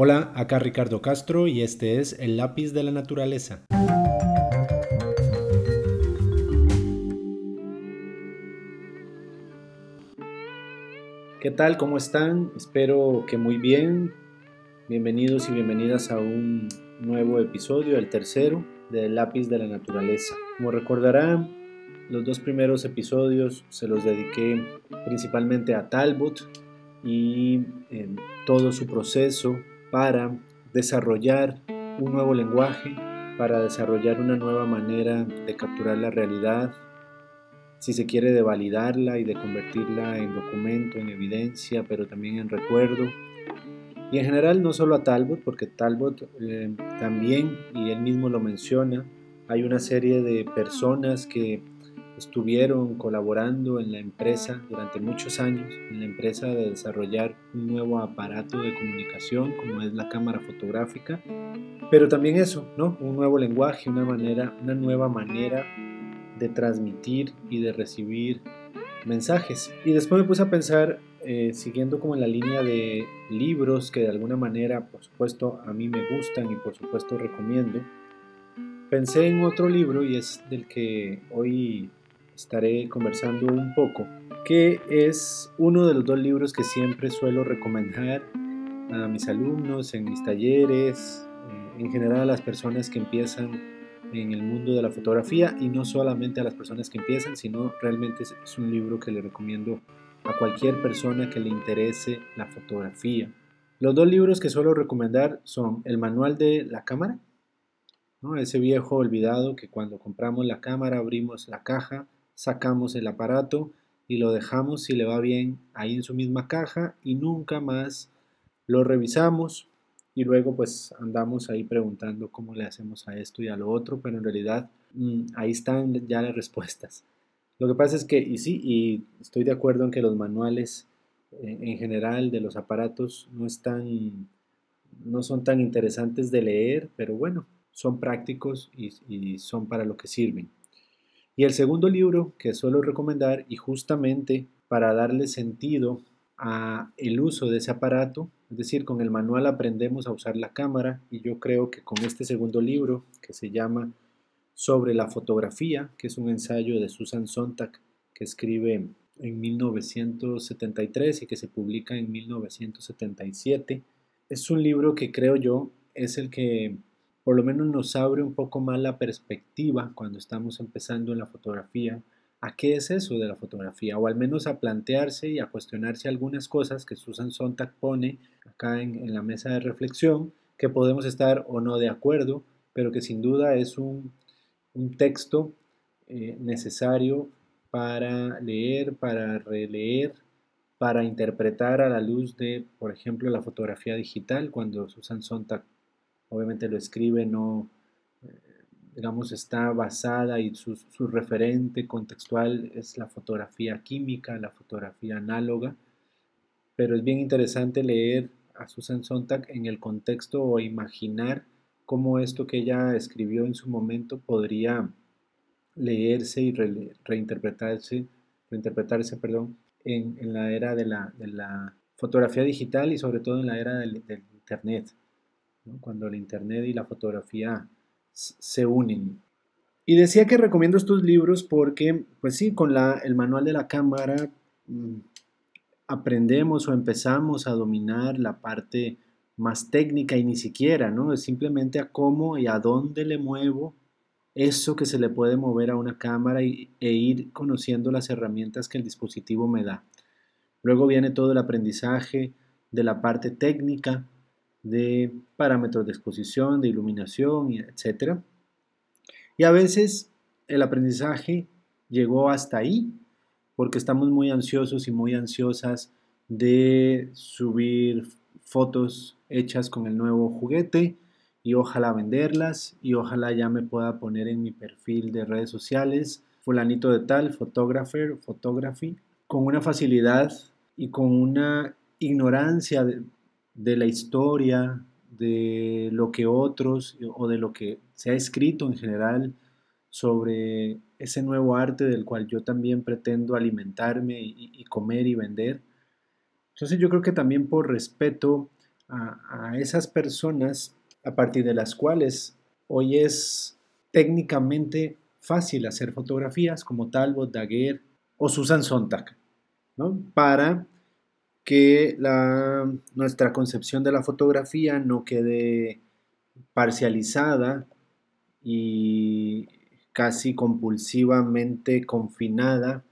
Hola, acá Ricardo Castro y este es El lápiz de la naturaleza. ¿Qué tal? ¿Cómo están? Espero que muy bien. Bienvenidos y bienvenidas a un nuevo episodio, el tercero, del lápiz de la naturaleza. Como recordarán, los dos primeros episodios se los dediqué principalmente a Talbot y en todo su proceso para desarrollar un nuevo lenguaje, para desarrollar una nueva manera de capturar la realidad, si se quiere de validarla y de convertirla en documento, en evidencia, pero también en recuerdo. Y en general no solo a Talbot, porque Talbot eh, también, y él mismo lo menciona, hay una serie de personas que estuvieron colaborando en la empresa durante muchos años, en la empresa de desarrollar un nuevo aparato de comunicación como es la cámara fotográfica, pero también eso, ¿no? Un nuevo lenguaje, una manera, una nueva manera de transmitir y de recibir mensajes. Y después me puse a pensar, eh, siguiendo como en la línea de libros que de alguna manera, por supuesto, a mí me gustan y por supuesto recomiendo, pensé en otro libro y es del que hoy estaré conversando un poco, que es uno de los dos libros que siempre suelo recomendar a mis alumnos en mis talleres, eh, en general a las personas que empiezan en el mundo de la fotografía y no solamente a las personas que empiezan, sino realmente es, un libro que le recomiendo a cualquier persona que le interese la fotografía. Los dos libros que suelo recomendar son el manual de la cámara, ¿no? ese viejo olvidado que cuando compramos la cámara abrimos la caja sacamos el aparato y lo dejamos si le va bien ahí en su misma caja y nunca más lo revisamos y luego pues andamos ahí preguntando cómo le hacemos a esto y a lo otro, pero en realidad mm, ahí están ya las respuestas. Lo que pasa es que, y sí, y estoy de acuerdo en que los manuales eh, en general de los aparatos no están, no son tan interesantes de leer, pero bueno, son prácticos y son para lo que sirven. Y el segundo libro que suelo recomendar y justamente para darle sentido a el uso de ese aparato, es decir, con el manual aprendemos a usar la cámara y yo creo que con este segundo libro que se llama Sobre la fotografía, que es un ensayo de Susan Sontag que escribe en 1973 y que se publica en 1977, es un libro que creo yo es el que por lo menos nos abre un poco más la perspectiva cuando estamos empezando en la fotografía a qué es eso de la fotografía, o al menos a plantearse y a cuestionarse algunas cosas que Susan Sontag pone acá en, la mesa de reflexión, que podemos estar o no de acuerdo, pero que sin duda es un, texto eh, necesario para leer, para releer, para interpretar a la luz de, por ejemplo, la fotografía digital, cuando Susan Sontag obviamente lo escribe, no, eh, digamos, está basada y su, referente contextual es la fotografía química, la fotografía análoga, pero es bien interesante leer a Susan Sontag en el contexto o imaginar cómo esto que ella escribió en su momento podría leerse y reinterpretarse, reinterpretarse perdón, en, la era de la, de la, fotografía digital y sobre todo en la era del Internet cuando el Internet y la fotografía se unen. Y decía que recomiendo estos libros porque, pues sí, con la, el manual de la cámara mm, aprendemos o empezamos a dominar la parte más técnica y ni siquiera, ¿no? Es simplemente a cómo y a dónde le muevo eso que se le puede mover a una cámara y, e ir conociendo las herramientas que el dispositivo me da. Luego viene todo el aprendizaje de la parte técnica, de parámetros de exposición, de iluminación, etc. Y a veces el aprendizaje llegó hasta ahí porque estamos muy ansiosos y muy ansiosas de subir fotos hechas con el nuevo juguete y ojalá venderlas y ojalá ya me pueda poner en mi perfil de redes sociales fulanito de tal, photographer, photography, con una facilidad y con una ignorancia de, de la historia, de lo que otros o de lo que se ha escrito en general sobre ese nuevo arte del cual yo también pretendo alimentarme y, comer y vender. Entonces yo creo que también por respeto a, esas personas a partir de las cuales hoy es técnicamente fácil hacer fotografías como Talbot, Daguerre o Susan Sontag, ¿no? para que nuestra concepción de la fotografía no quede parcializada y casi compulsivamente confinada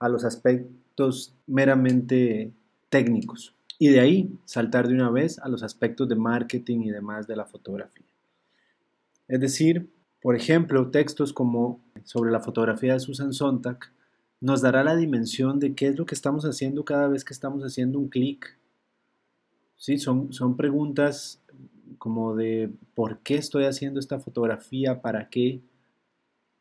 a los aspectos meramente técnicos y de ahí saltar de una vez a los aspectos de marketing y demás de la fotografía. Es decir, por ejemplo, textos como sobre la fotografía de Susan Sontag nos dará la dimensión de qué es lo que estamos haciendo cada vez que estamos haciendo un clic. ¿Sí? Son, son preguntas como de por qué estoy haciendo esta fotografía, para qué,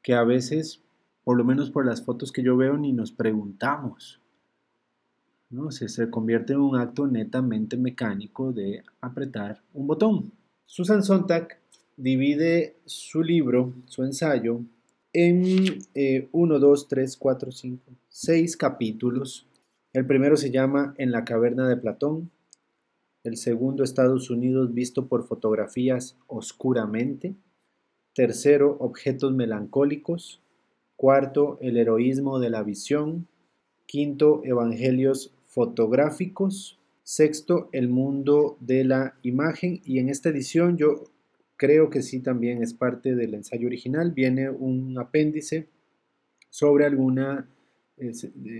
que a veces, por lo menos por las fotos que yo veo, ni nos preguntamos. ¿no? Se, se convierte en un acto netamente mecánico de apretar un botón. Susan Sontag divide su libro, su ensayo, en 1, 2, 3, 4, 5, 6 capítulos. El primero se llama En la caverna de Platón. El segundo, Estados Unidos visto por fotografías oscuramente. Tercero, Objetos melancólicos. Cuarto, El heroísmo de la visión. Quinto, Evangelios fotográficos. Sexto, el mundo de la imagen. Y en esta edición yo creo que sí también es parte del ensayo original. Viene un apéndice sobre alguna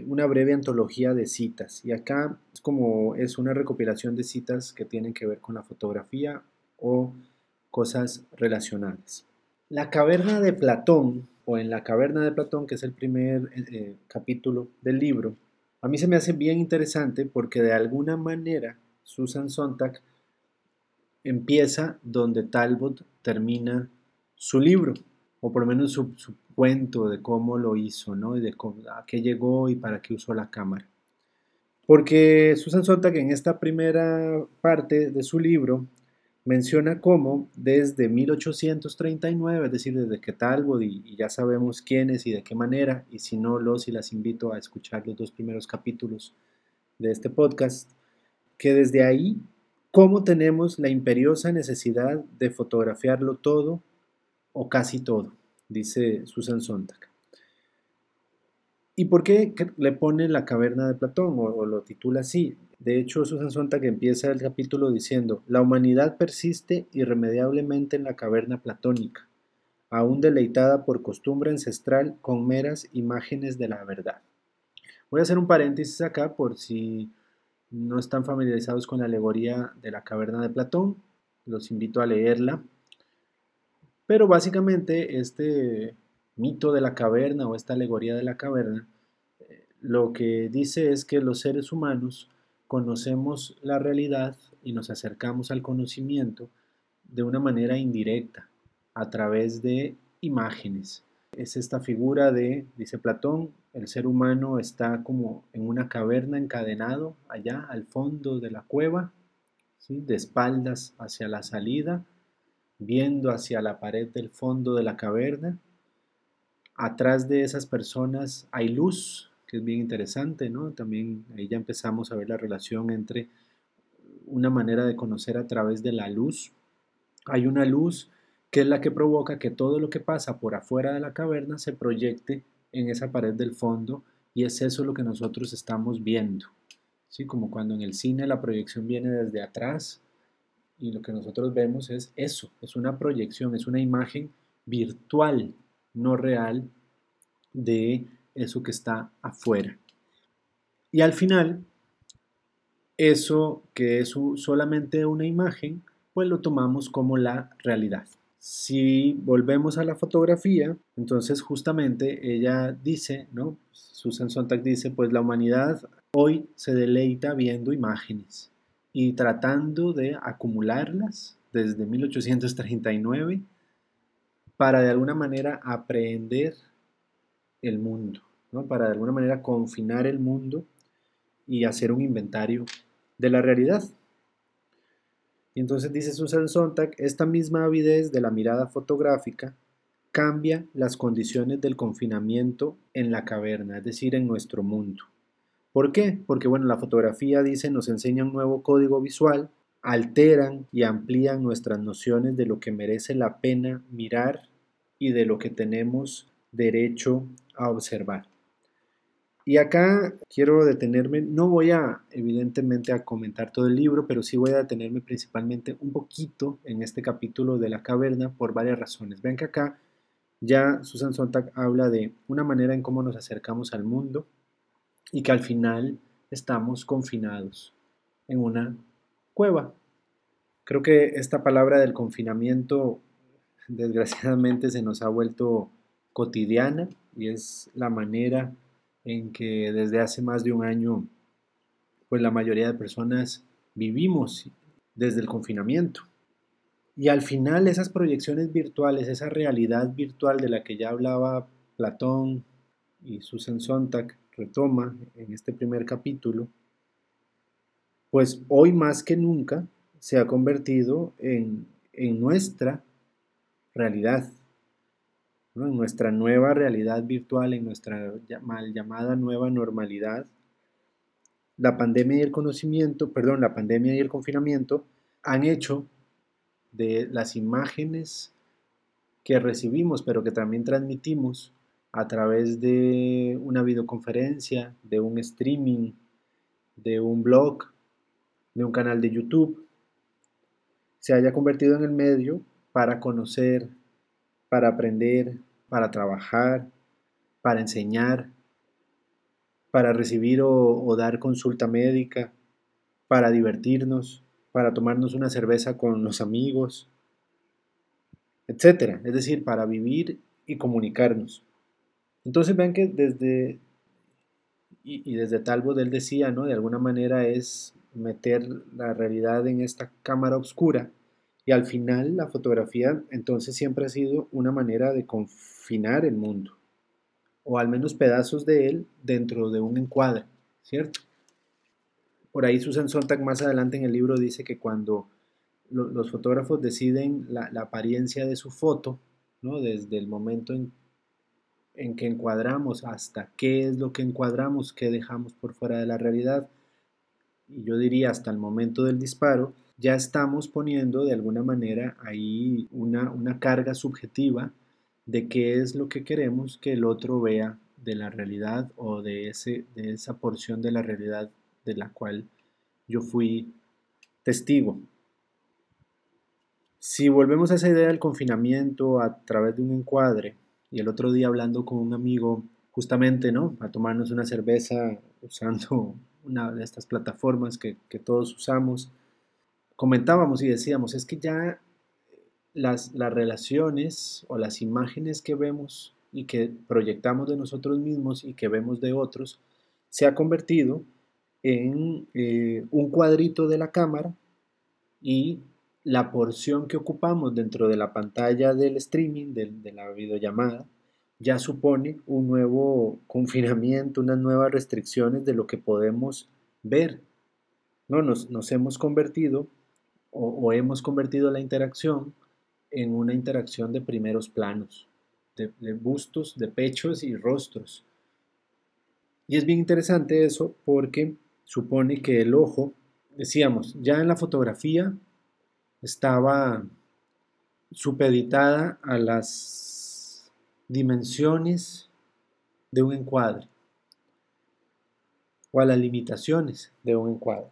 una breve antología de citas y acá es como es una recopilación de citas que tienen que ver con la fotografía o cosas relacionadas. La caverna de Platón o en la caverna de Platón, que es el primer eh, eh, capítulo del libro, a mí se me hace bien interesante porque de alguna manera Susan Sontag empieza donde Talbot termina su libro, o por lo menos su, cuento de cómo lo hizo, ¿no? Y de a qué llegó y para qué usó la cámara. Porque Susan Sontag en esta primera parte de su libro menciona cómo desde 1839, es decir, desde que Talbot, y, ya sabemos quiénes y de qué manera, y si no los y las invito a escuchar los dos primeros capítulos de este podcast, que desde ahí, cómo tenemos la imperiosa necesidad de fotografiarlo todo o casi todo, dice Susan Sontag. ¿Y por qué le pone la caverna de Platón o lo titula así? De hecho, Susan Sontag empieza el capítulo diciendo, la humanidad persiste irremediablemente en la caverna platónica, aún deleitada por costumbre ancestral con meras imágenes de la verdad. Voy a hacer un paréntesis acá por si no están familiarizados con la alegoría de la caverna de Platón, los invito a leerla. Pero básicamente este mito de la caverna o esta alegoría de la caverna, eh, lo que dice es que los seres humanos conocemos la realidad y nos acercamos al conocimiento de una manera indirecta, a través de imágenes. Es esta figura de, dice Platón, el ser humano está como en una caverna encadenado allá al fondo de la cueva, de espaldas hacia la salida, viendo hacia la pared del fondo de la caverna. Atrás de esas personas hay luz, que es bien interesante, ¿no? También ahí ya empezamos a ver la relación entre una manera de conocer a través de la luz. Hay una luz que es la que provoca que todo lo que pasa por afuera de la caverna se proyecte en esa pared del fondo y es eso lo que nosotros estamos viendo. ¿sí? Como cuando en el cine la proyección viene desde atrás y lo que nosotros vemos es eso, es una proyección, es una imagen virtual, no real, de eso que está afuera. Y al final, eso que es solamente una imagen, pues lo tomamos como la realidad. Si volvemos a la fotografía, entonces justamente ella dice, ¿no? Susan Sontag dice, pues la humanidad hoy se deleita viendo imágenes y tratando de acumularlas desde 1839 para de alguna manera aprender el mundo, ¿no? para de alguna manera confinar el mundo y hacer un inventario de la realidad. Y entonces dice Susan Sontag, esta misma avidez de la mirada fotográfica cambia las condiciones del confinamiento en la caverna, es decir, en nuestro mundo. ¿Por qué? Porque bueno, la fotografía dice nos enseña un nuevo código visual alteran y amplían nuestras nociones de lo que merece la pena mirar y de lo que tenemos derecho a observar. Y acá quiero detenerme, no voy a evidentemente a comentar todo el libro, pero sí voy a detenerme principalmente un poquito en este capítulo de la caverna por varias razones. Ven que acá ya Susan Sontag habla de una manera en cómo nos acercamos al mundo y que al final estamos confinados en una cueva. Creo que esta palabra del confinamiento desgraciadamente se nos ha vuelto cotidiana y es la manera en que desde hace más de un año pues la mayoría de personas vivimos desde el confinamiento. Y al final esas proyecciones virtuales, esa realidad virtual de la que ya hablaba Platón y Susan Sontag retoma en este primer capítulo, pues hoy más que nunca se ha convertido en, nuestra realidad, en nuestra nueva realidad virtual, en nuestra mal llamada nueva normalidad. La pandemia y el conocimiento, perdón, la pandemia y el confinamiento han hecho de las imágenes que recibimos, pero que también transmitimos a través de una videoconferencia, de un streaming, de un blog, de un canal de YouTube, se haya convertido en el medio para conocer, para aprender, para trabajar, para enseñar, para recibir o, dar consulta médica, para divertirnos, para tomarnos una cerveza con los amigos, etc. Es decir, para vivir y comunicarnos. Entonces vean que desde, y, y desde Talbot él decía, ¿no? De alguna manera es meter la realidad en esta cámara oscura y al final la fotografía entonces siempre ha sido una manera de confinar el mundo o al menos pedazos de él dentro de un encuadre, ¿cierto? Por ahí Susan Sontag más adelante en el libro dice que cuando los fotógrafos deciden la, apariencia de su foto, ¿no? desde el momento en, en que encuadramos hasta qué es lo que encuadramos, qué dejamos por fuera de la realidad, y yo diría hasta el momento del disparo, ya estamos poniendo de alguna manera ahí una, carga subjetiva de qué es lo que queremos que el otro vea de la realidad o de, ese, de esa porción de la realidad de la cual yo fui testigo. Si volvemos a esa idea del confinamiento a través de un encuadre, y el otro día hablando con un amigo, justamente, ¿no? A tomarnos una cerveza usando una de estas plataformas que, todos usamos, comentábamos y decíamos, es que ya las, las relaciones o las imágenes que vemos y que proyectamos de nosotros mismos y que vemos de otros, se ha convertido en eh, un cuadrito de la cámara y la porción que ocupamos dentro de la pantalla del streaming, de la videollamada, ya supone un nuevo confinamiento, unas nuevas restricciones de lo que podemos ver. ¿no? Nos, hemos convertido o, hemos convertido la interacción en una interacción de primeros planos, de, bustos, de pechos y rostros. Y es bien interesante eso porque supone que el ojo, decíamos, ya en la fotografía estaba supeditada a las dimensiones de un encuadre o a las limitaciones de un encuadre.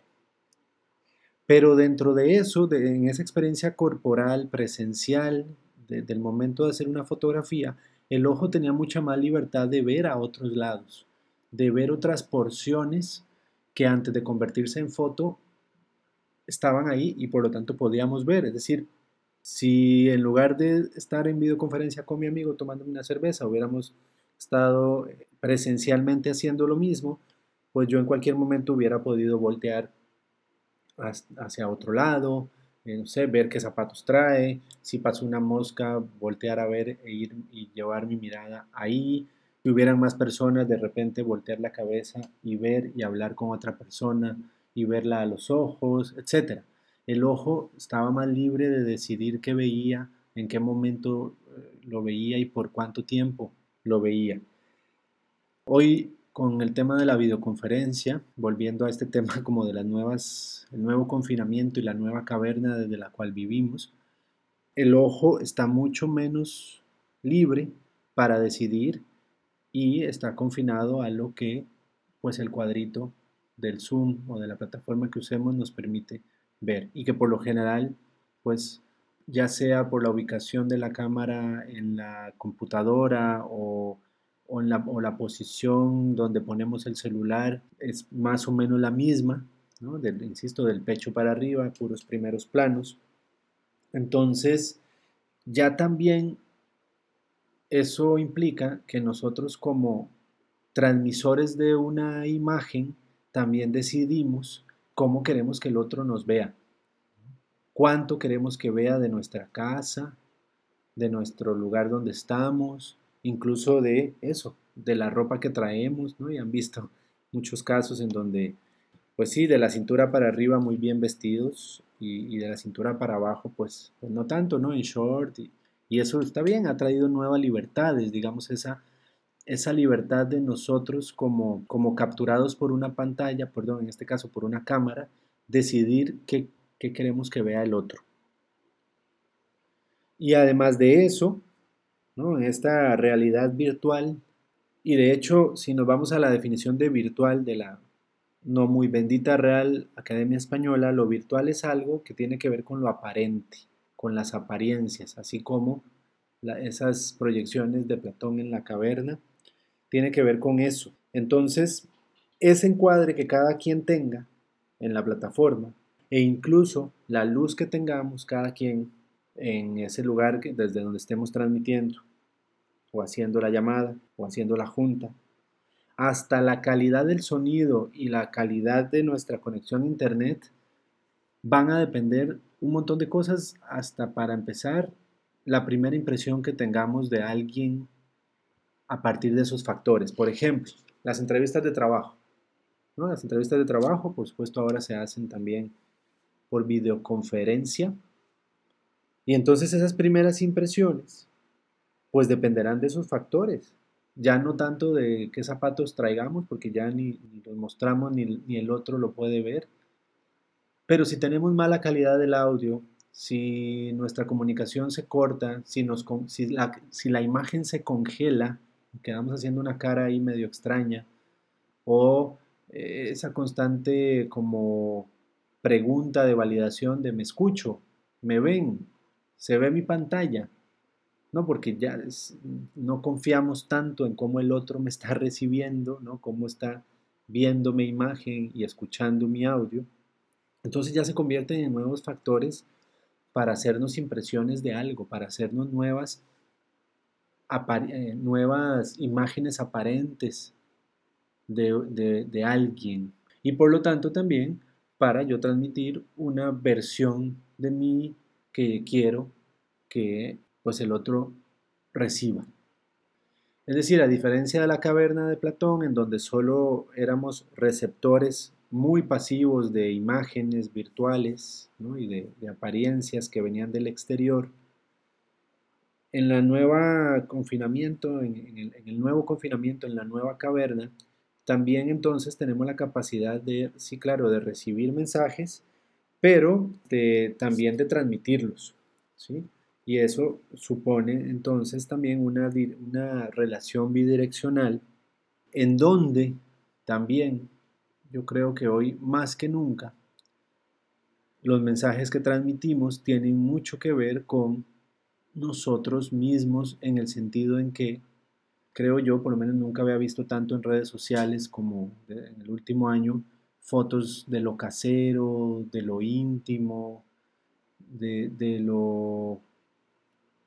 Pero dentro de eso, en esa experiencia corporal, presencial, del momento de hacer una fotografía, el ojo tenía mucha más libertad de ver a otros lados, de ver otras porciones que antes de convertirse en foto estaban ahí y por lo tanto podíamos ver. Es decir, si en lugar de estar en videoconferencia con mi amigo tomando una cerveza hubiéramos estado eh, presencialmente haciendo lo mismo, pues yo en cualquier momento hubiera podido voltear hacia otro lado, eh, no sé, ver qué zapatos trae, si pasó una mosca, voltear a ver e ir y llevar mi mirada ahí, si hubieran más personas, de repente voltear la cabeza y ver y hablar con otra persona y verla a los ojos, etcétera el ojo estaba más libre de decidir qué veía, en qué momento eh, lo veía y por cuánto tiempo lo veía. Hoy con el tema de la videoconferencia, volviendo a este tema como de las nuevas, el nuevo confinamiento y la nueva caverna desde la cual vivimos, el ojo está mucho menos libre para decidir y está confinado a lo que pues el cuadrito del Zoom o de la plataforma que usemos nos permite ver. Y que por lo general pues ya sea por la ubicación de la cámara en la computadora o, en la, o la, posición donde ponemos el celular es más o menos la misma, ¿no? insisto, del pecho para arriba, puros primeros planos. Entonces, ya también eso implica que nosotros como transmisores de una imagen también decidimos cómo queremos que el otro nos vea, cuánto queremos que vea de nuestra casa, de nuestro lugar donde estamos, incluso de eso, de la ropa que traemos, ¿no? Y han visto muchos casos en donde, pues sí, de la cintura para arriba muy bien vestidos y, de la cintura para abajo, pues, pues no tanto, ¿no? En short y, y eso está bien, ha traído nuevas libertades, digamos, esa, esa libertad de nosotros como, como capturados por una pantalla, perdón, en este caso por una cámara, decidir qué, qué queremos que vea el otro. Y además de eso, en esta realidad virtual, y de hecho, si nos vamos a la definición de virtual de la no muy bendita Real Academia Española, lo virtual es algo que tiene que ver con lo aparente con las apariencias, así como esas proyecciones de Platón en la caverna, tiene que ver con eso. Entonces, ese encuadre que cada quien tenga en la plataforma e incluso la luz que tengamos cada quien en ese lugar desde donde estemos transmitiendo o haciendo la llamada o haciendo la junta, hasta la calidad del sonido y la calidad de nuestra conexión a internet van a depender un montón de cosas hasta para empezar la primera impresión que tengamos de alguien a partir de esos factores. Por ejemplo, las entrevistas de trabajo. ¿no? Las entrevistas de trabajo, por supuesto, ahora se hacen también por videoconferencia. Y entonces esas primeras impresiones, pues dependerán de esos factores. Ya no tanto de qué zapatos traigamos, porque ya ni, los mostramos ni, ni el otro lo puede ver, pero si tenemos mala calidad del audio, si nuestra comunicación se corta, si, nos, si, la, si la imagen se congela, quedamos haciendo una cara ahí medio extraña, o eh, esa constante como pregunta de validación de me escucho, me ven, se ve mi pantalla, ¿no? Porque ya no confiamos tanto en cómo el otro me está recibiendo, ¿no? Cómo está viendo mi imagen y escuchando mi audio. Entonces ya se convierten en nuevos factores para hacernos impresiones de algo, para hacernos nuevas, eh, nuevas imágenes aparentes de, de alguien. Y por lo tanto también para yo transmitir una versión de mí que quiero que pues el otro reciba. Es decir, a diferencia de la caverna de Platón, en donde solo éramos receptores muy pasivos de imágenes virtuales y de, apariencias que venían del exterior. En la nueva confinamiento, en, el, nuevo confinamiento, en la nueva caverna, también entonces tenemos la capacidad de, sí, claro, de recibir mensajes, pero también de transmitirlos, ¿sí? Y eso supone entonces también una, una relación bidireccional en donde también yo creo que hoy más que nunca los mensajes que transmitimos tienen mucho que ver con nosotros mismos en el sentido en que creo yo, por lo menos nunca había visto tanto en redes sociales como en el último año, fotos de lo casero, de lo íntimo, de, de lo,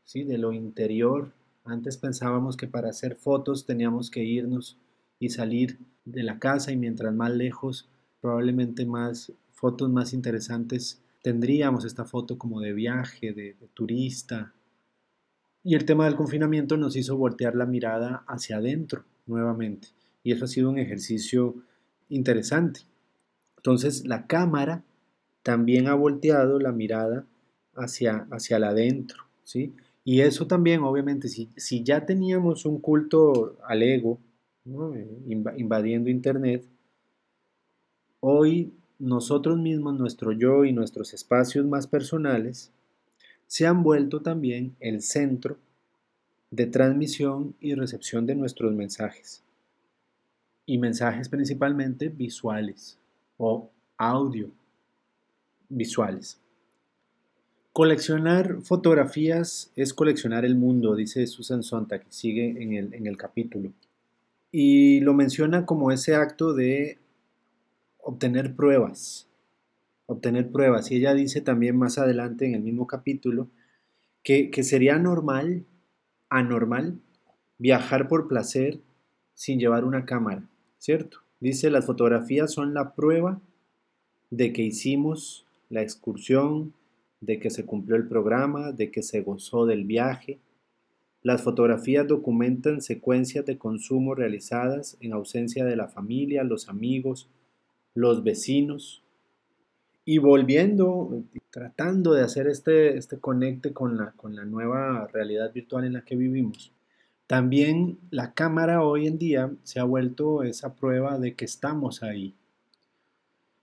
sí, de lo interior. Antes pensábamos que para hacer fotos teníamos que irnos y salir de la casa y mientras más lejos, probablemente más fotos más interesantes tendríamos esta foto como de viaje, de, turista. Y el tema del confinamiento nos hizo voltear la mirada hacia adentro nuevamente. Y eso ha sido un ejercicio interesante. Entonces la cámara también ha volteado la mirada hacia, hacia adentro. ¿sí? Y eso también, obviamente, si, si ya teníamos un culto al ego, invadiendo Internet, hoy nosotros mismos, nuestro yo y nuestros espacios más personales, se han vuelto también el centro de transmisión y recepción de nuestros mensajes. Y mensajes principalmente visuales o audio visuales. Coleccionar fotografías es coleccionar el mundo, dice Susan Sontag, que sigue en el, en el capítulo. Y lo menciona como ese acto de obtener pruebas, obtener pruebas. Y ella dice también más adelante en el mismo capítulo que, que sería normal, anormal, viajar por placer sin llevar una cámara, ¿cierto? Dice, las fotografías son la prueba de que hicimos la excursión, de que se cumplió el programa, de que se gozó del viaje. Las fotografías documentan secuencias de consumo realizadas en ausencia de la familia, los amigos, los vecinos. Y volviendo, tratando de hacer este, este conecte con la, con la nueva realidad virtual en la que vivimos, también la cámara hoy en día se ha vuelto esa prueba de que estamos ahí.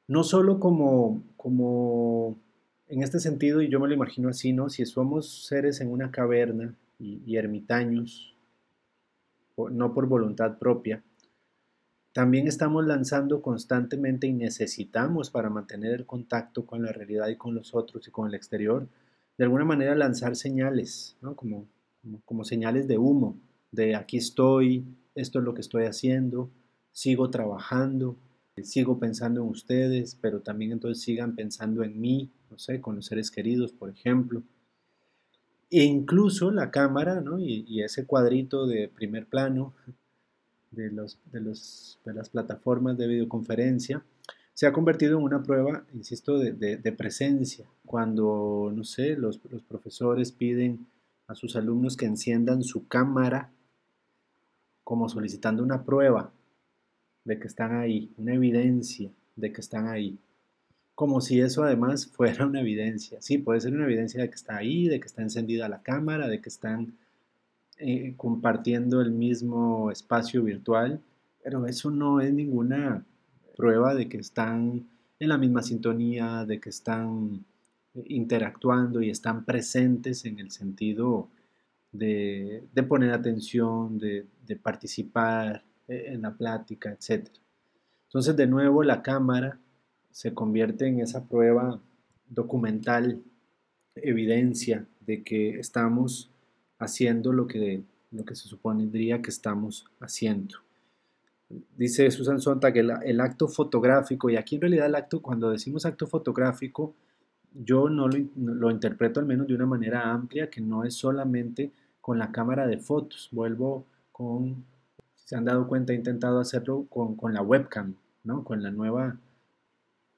No solo como, como en este sentido, y yo me lo imagino así, ¿no? Si somos seres en una caverna y, ermitaños, no por voluntad propia, también estamos lanzando constantemente y necesitamos para mantener el contacto con la realidad y con los otros y con el exterior, de alguna manera lanzar señales, ¿no? como, como, señales de humo, de aquí estoy, esto es lo que estoy haciendo, sigo trabajando, sigo pensando en ustedes, pero también entonces sigan pensando en mí, no sé, con los seres queridos, por ejemplo. E incluso la cámara, ¿no? y, ese cuadrito de primer plano de, los, de las plataformas de videoconferencia, se ha convertido en una prueba, insisto, de, de, presencia. Cuando, no sé, los, los, profesores piden a sus alumnos que enciendan su cámara como solicitando una prueba de que están ahí, una evidencia de que están ahí. Como si eso además fuera una evidencia. Sí, puede ser una evidencia de que está ahí, de que está encendida la cámara, de que están eh, compartiendo el mismo espacio virtual, pero eso no es ninguna prueba de que están en la misma sintonía, de que están eh, interactuando y están presentes en el sentido de, poner atención, de, de, participar en la plática, etc. Entonces, de nuevo, la cámara se convierte en esa prueba documental, evidencia de que estamos haciendo lo que, lo que se supondría que estamos haciendo. Dice Susan Sontag que el, acto fotográfico, y aquí en realidad el acto, cuando decimos acto fotográfico, yo no lo, lo, interpreto al menos de una manera amplia, que no es solamente con la cámara de fotos. Vuelvo con, se han dado cuenta, he intentado hacerlo con, con la webcam, ¿no? con la nueva,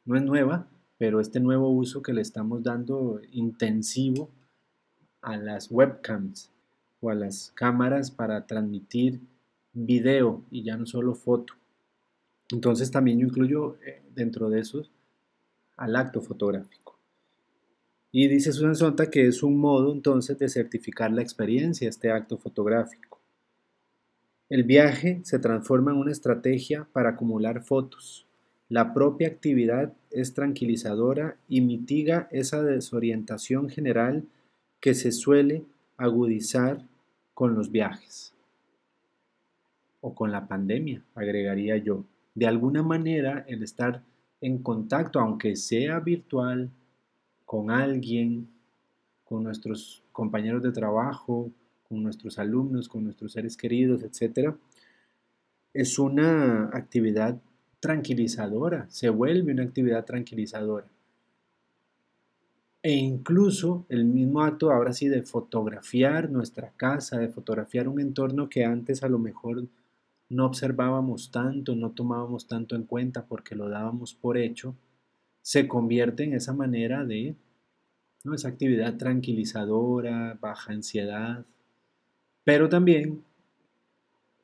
no es nueva, pero este nuevo uso que le estamos dando intensivo a las webcams o a las cámaras para transmitir video y ya no solo foto. Entonces también yo incluyo eh, dentro de eso al acto fotográfico. Y dice Susan Sonta que es un modo entonces de certificar la experiencia, este acto fotográfico. El viaje se transforma en una estrategia para acumular fotos. La propia actividad es tranquilizadora y mitiga esa desorientación general que se suele agudizar con los viajes o con la pandemia, agregaría yo. De alguna manera, el estar en contacto, aunque sea virtual, con alguien, con nuestros compañeros de trabajo, con nuestros alumnos, con nuestros seres queridos, etc., es una actividad tranquilizadora, se vuelve una actividad tranquilizadora. E incluso el mismo acto ahora sí de fotografiar nuestra casa, de fotografiar un entorno que antes a lo mejor no observábamos tanto, no tomábamos tanto en cuenta porque lo dábamos por hecho, se convierte en esa manera de, ¿no? esa actividad tranquilizadora, baja ansiedad, pero también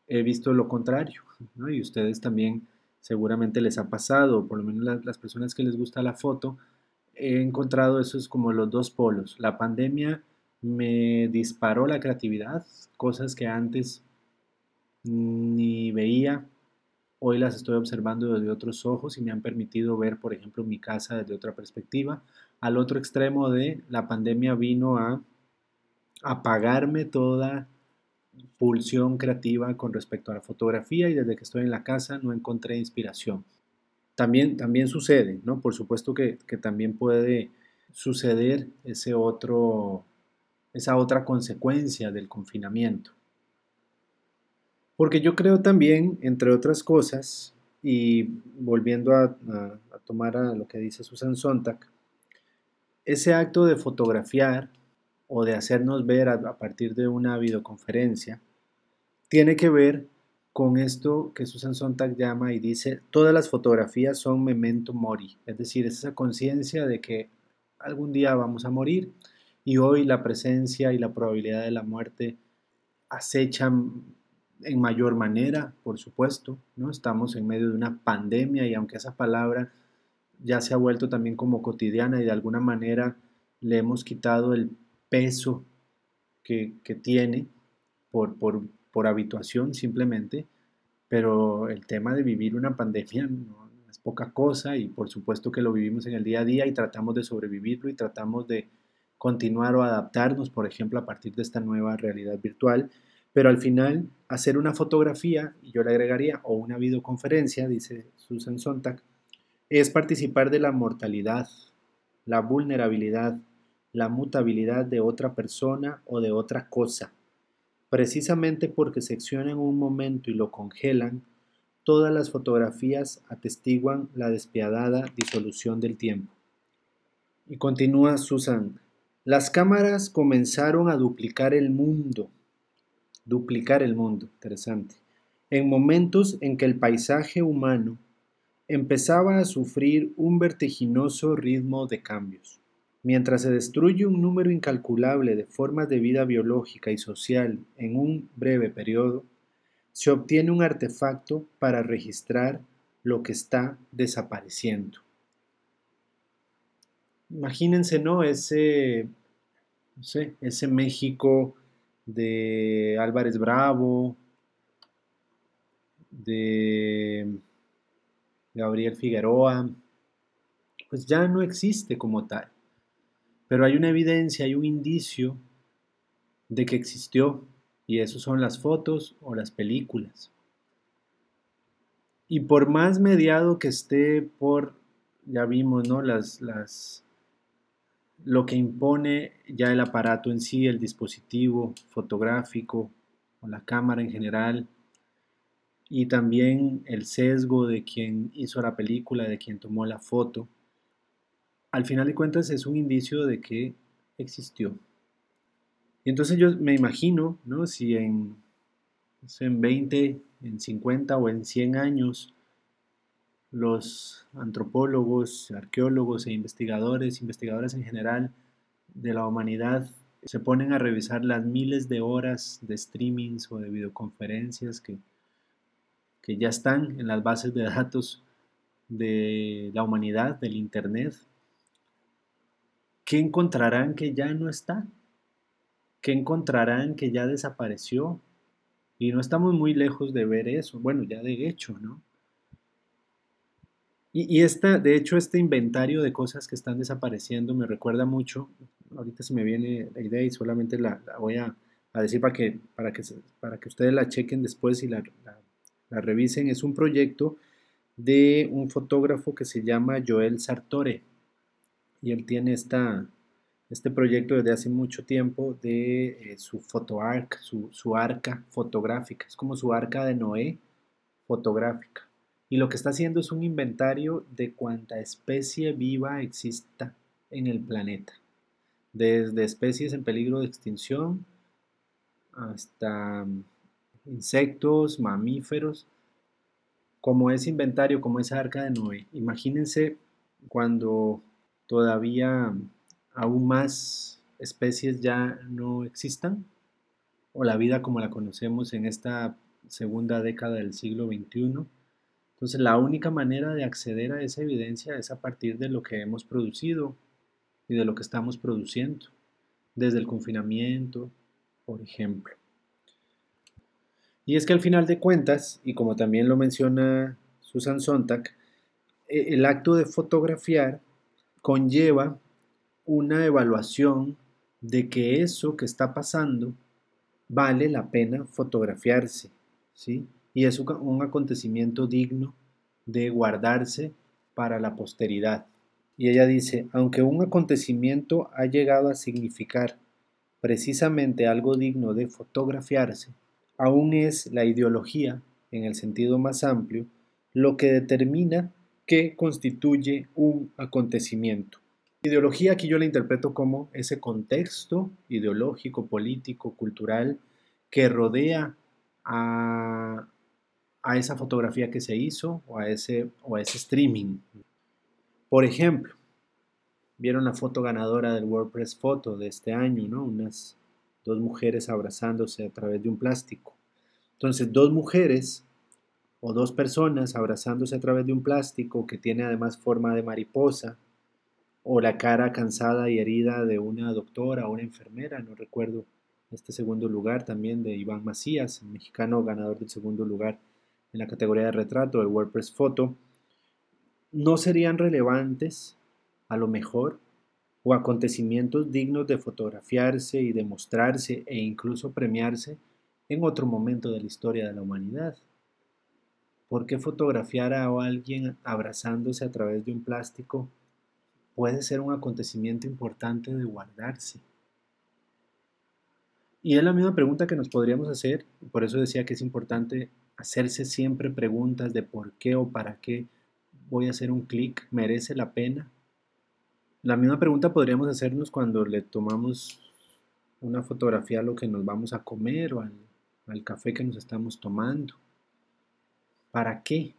he visto lo contrario, y ustedes también seguramente les ha pasado, por lo menos las personas que les gusta la foto, he encontrado esos como los dos polos. La pandemia me disparó la creatividad, cosas que antes ni veía. Hoy las estoy observando desde otros ojos y me han permitido ver, por ejemplo, mi casa desde otra perspectiva. Al otro extremo de la pandemia vino a apagarme toda pulsión creativa con respecto a la fotografía y desde que estoy en la casa no encontré inspiración. También, también sucede, ¿no? Por supuesto que, que también puede suceder ese otro, esa otra consecuencia del confinamiento. Porque yo creo también, entre otras cosas, y volviendo a, tomar a lo que dice Susan Sontag, ese acto de fotografiar o de hacernos ver a, partir de una videoconferencia tiene que ver con esto que Susan Sontag llama y dice, todas las fotografías son memento mori, es decir, es esa conciencia de que algún día vamos a morir y hoy la presencia y la probabilidad de la muerte acechan en mayor manera, por supuesto, ¿no? Estamos en medio de una pandemia y aunque esa palabra ya se ha vuelto también como cotidiana y de alguna manera le hemos quitado el peso que, tiene por, por, por, habituación simplemente, pero el tema de vivir una pandemia es poca cosa y por supuesto que lo vivimos en el día a día y tratamos de sobrevivirlo y tratamos de continuar o adaptarnos, por ejemplo, a partir de esta nueva realidad virtual. Pero al final, hacer una fotografía, y yo le agregaría, o una videoconferencia, dice Susan Sontag, es participar de la mortalidad, la vulnerabilidad, la mutabilidad de otra persona o de otra cosa. Precisamente porque seccionan un momento y lo congelan, todas las fotografías atestiguan la despiadada disolución del tiempo. Y continúa Susan, las cámaras comenzaron a duplicar el mundo duplicar el mundo, interesante, en momentos en que el paisaje humano empezaba a sufrir un vertiginoso ritmo de cambios. Mientras se destruye un número incalculable de formas de vida biológica y social en un breve periodo, se obtiene un artefacto para registrar lo que está desapareciendo. Imagínense, ¿no? Ese, no sé, ese México de Álvarez Bravo, de Gabriel Figueroa, pues ya no existe como tal. Pero hay una evidencia, hay un indicio de que existió, y eso son las fotos o las películas. Y por más mediado que esté por, ya vimos, ¿no? Las, las, lo que impone ya el aparato en sí, el dispositivo fotográfico o la cámara en general, y también el sesgo de quien hizo la película, de quien tomó la foto, al final de cuentas es un indicio de que existió. Y entonces yo me imagino, ¿no? Si en, en 20, en 50 o en 100 años los antropólogos, arqueólogos e investigadores, investigadoras en general de la humanidad se ponen a revisar las miles de horas de streamings o de videoconferencias que, que ya están en las bases de datos de la humanidad, del Internet, ¿qué encontrarán que ya no está? ¿Qué encontrarán que ya desapareció? Y no estamos muy lejos de ver eso, bueno, ya de hecho, ¿no? Y, esta, de hecho, este inventario de cosas que están desapareciendo me recuerda mucho, ahorita se me viene la idea y solamente la, voy a, decir para que, para, que, para que ustedes la chequen después y la, la, revisen, es un proyecto de un fotógrafo que se llama Joel Sartore y él tiene esta, este proyecto desde hace mucho tiempo de eh, su fotoarc, su, su arca fotográfica, es como su arca de Noé fotográfica. Y lo que está haciendo es un inventario de cuánta especie viva exista en el planeta, desde especies en peligro de extinción hasta mm, insectos, mamíferos, como ese inventario, como esa arca de Noé. Imagínense cuando todavía aún más especies ya no existan, o la vida como la conocemos en esta segunda década del siglo XXI entonces la única manera de acceder a esa evidencia es a partir de lo que hemos producido y de lo que estamos produciendo, desde el confinamiento, por ejemplo. Y es que al final de cuentas, y como también lo menciona Susan Sontag, e, el acto de fotografiar conlleva una evaluación de que eso que está pasando vale la pena fotografiarse, ¿sí? Y es un acontecimiento digno de guardarse para la posteridad. Y ella dice, aunque un acontecimiento ha llegado a significar precisamente algo digno de fotografiarse, aún es la ideología, en el sentido más amplio, lo que determina qué constituye un acontecimiento. Ideología aquí yo la interpreto como ese contexto ideológico, político, cultural que rodea a, a esa fotografía que se hizo o a ese, o a ese streaming. Por ejemplo, vieron la foto ganadora del WordPress Photo de este año, ¿no? Unas dos mujeres abrazándose a través de un plástico. Entonces, dos mujeres o dos personas abrazándose a través de un plástico que tiene además forma de mariposa, o la cara cansada y herida de una doctora o una enfermera, no recuerdo este segundo lugar también de Iván Macías, mexicano ganador del segundo lugar en la categoría de retrato del WordPress Photo, no serían relevantes a lo mejor o acontecimientos dignos de fotografiarse y demostrarse e incluso premiarse en otro momento de la historia de la humanidad. ¿Por qué fotografiar a alguien abrazándose a través de un plástico puede ser un acontecimiento importante de guardarse. Y es la misma pregunta que nos podríamos hacer, por eso decía que es importante hacerse siempre preguntas de por qué o para qué voy a hacer un clic, merece la pena. La misma pregunta podríamos hacernos cuando le tomamos una fotografía a lo que nos vamos a comer o al, al café que nos estamos tomando. ¿Para qué?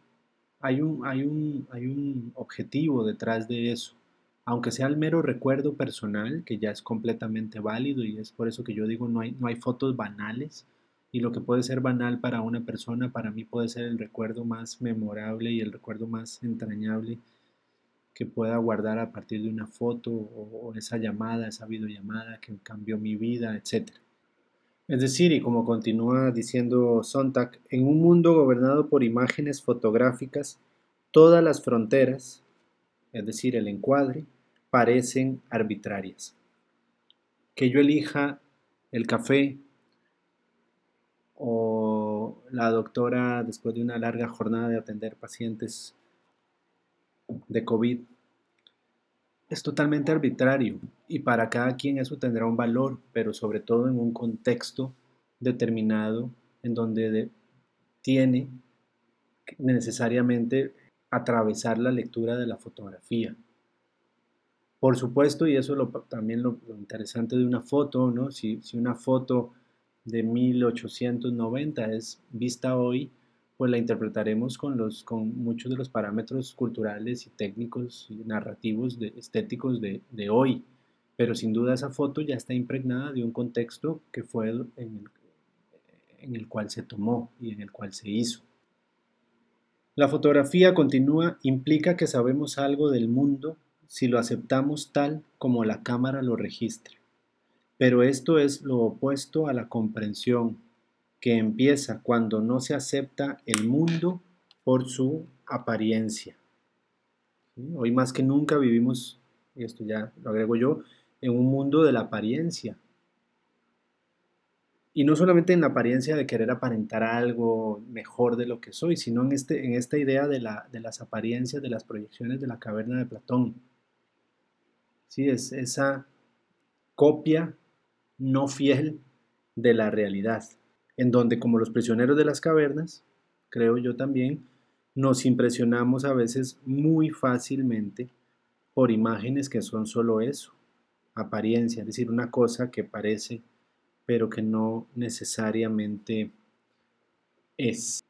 Hay un, hay, un, hay un objetivo detrás de eso aunque sea el mero recuerdo personal, que ya es completamente válido y es por eso que yo digo no hay, no hay fotos banales y lo que puede ser banal para una persona, para mí puede ser el recuerdo más memorable y el recuerdo más entrañable que pueda guardar a partir de una foto o, esa llamada, esa videollamada que cambió mi vida, etc. Es decir, y como continúa diciendo Sontag, en un mundo gobernado por imágenes fotográficas, todas las fronteras, es decir, el encuadre, parecen arbitrarias. Que yo elija el café o la doctora después de una larga jornada de atender pacientes de COVID es totalmente arbitrario y para cada quien eso tendrá un valor, pero sobre todo en un contexto determinado en donde tiene necesariamente atravesar la lectura de la fotografía. Por supuesto, y eso lo, también lo, interesante de una foto, ¿no? Si, una foto de 1890 es vista hoy, pues la interpretaremos con, los, con muchos de los parámetros culturales y técnicos y narrativos de, estéticos de, hoy. Pero sin duda esa foto ya está impregnada de un contexto que fue en el, en el cual se tomó y en el cual se hizo. La fotografía continúa implica que sabemos algo del mundo si lo aceptamos tal como la cámara lo registra. Pero esto es lo opuesto a la comprensión, que empieza cuando no se acepta el mundo por su apariencia. Hoy más que nunca vivimos, y esto ya lo agrego yo, en un mundo de la apariencia. Y no solamente en la apariencia de querer aparentar algo mejor de lo que soy, sino en, este, en esta idea de, la, de las apariencias, de las proyecciones de la caverna de Platón ¿sí? Es esa copia no fiel de la realidad, en donde como los prisioneros de las cavernas, creo yo también, nos impresionamos a veces muy fácilmente por imágenes que son solo eso, apariencia, es decir, una cosa que parece, pero que no necesariamente es.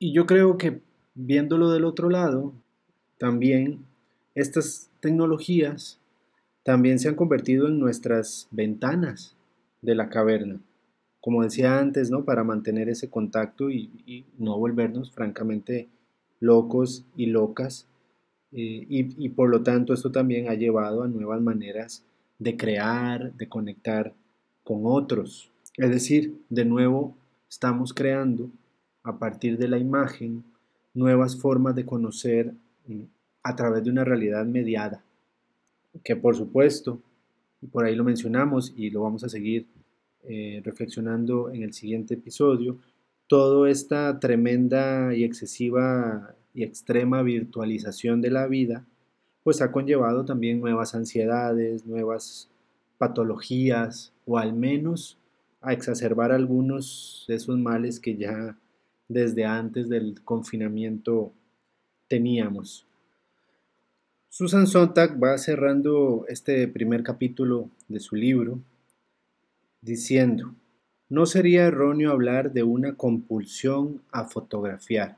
Y yo creo que viéndolo del otro lado, también estas tecnologías también se han convertido en nuestras ventanas de la caverna. Como decía antes, ¿no? Para mantener ese contacto y, no volvernos francamente locos y locas. Eh, y, y por lo tanto esto también ha llevado a nuevas maneras de crear, de conectar con otros. Es decir, de nuevo estamos creando a partir de la imagen nuevas formas de conocer mm, a través de una realidad mediada, que por supuesto, y por ahí lo mencionamos y lo vamos a seguir eh, reflexionando en el siguiente episodio, toda esta tremenda y excesiva y extrema virtualización de la vida, pues ha conllevado también nuevas ansiedades, nuevas patologías o al menos a exacerbar algunos de esos males que ya desde antes del confinamiento teníamos. Susan Sontag va cerrando este primer capítulo de su libro diciendo, no sería erróneo hablar de una compulsión a fotografiar,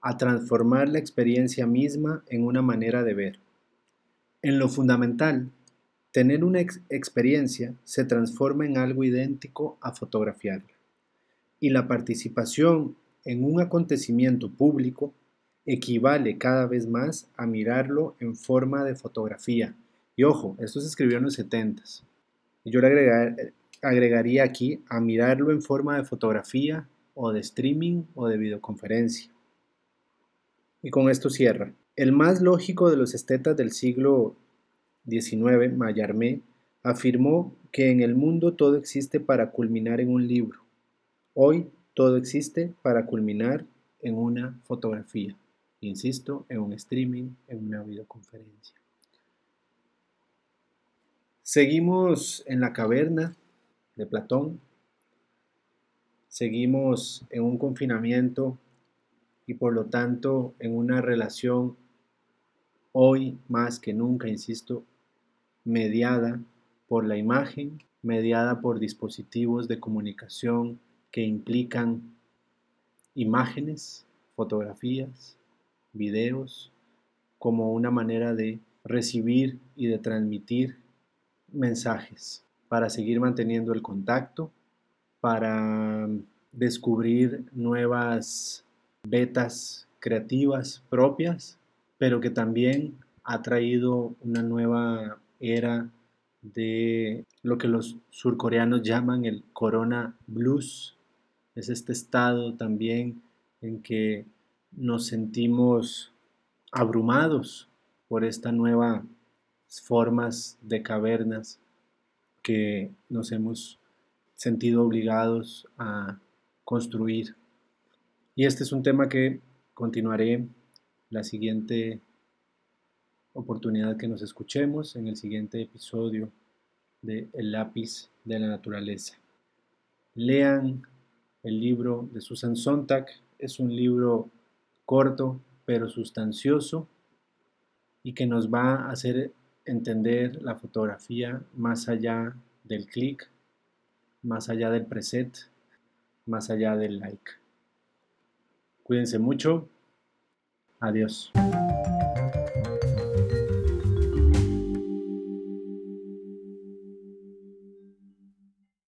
a transformar la experiencia misma en una manera de ver. En lo fundamental, tener una experiencia se transforma en algo idéntico a fotografiarla. Y la participación en un acontecimiento público equivale cada vez más a mirarlo en forma de fotografía. Y ojo, esto se escribió en los 70 Yo le agregaría aquí a mirarlo en forma de fotografía o de streaming o de videoconferencia. Y con esto cierra. El más lógico de los estetas del siglo XIX, Mallarmé, afirmó que en el mundo todo existe para culminar en un libro. Hoy todo existe para culminar en una fotografía. Insisto, en un streaming, en una videoconferencia. Seguimos en la caverna de Platón. Seguimos en un confinamiento y por lo tanto en una relación hoy más que nunca, insisto, mediada por la imagen, mediada por dispositivos de comunicación que implican imágenes, fotografías, videos, como una manera de recibir y de transmitir mensajes para seguir manteniendo el contacto, para descubrir nuevas betas creativas propias, pero que también ha traído una nueva era de lo que los surcoreanos llaman el corona blues. Es este estado también en que nos sentimos abrumados por estas nuevas formas de cavernas que nos hemos sentido obligados a construir y este es un tema que continuaré la siguiente oportunidad que nos escuchemos en el siguiente episodio de El lápiz de la naturaleza. Lean el libro de Susan Sontag, es un libro corto pero sustancioso y que nos va a hacer entender la fotografía más allá del clic, más allá del preset, más allá del like. Cuídense mucho. Adiós.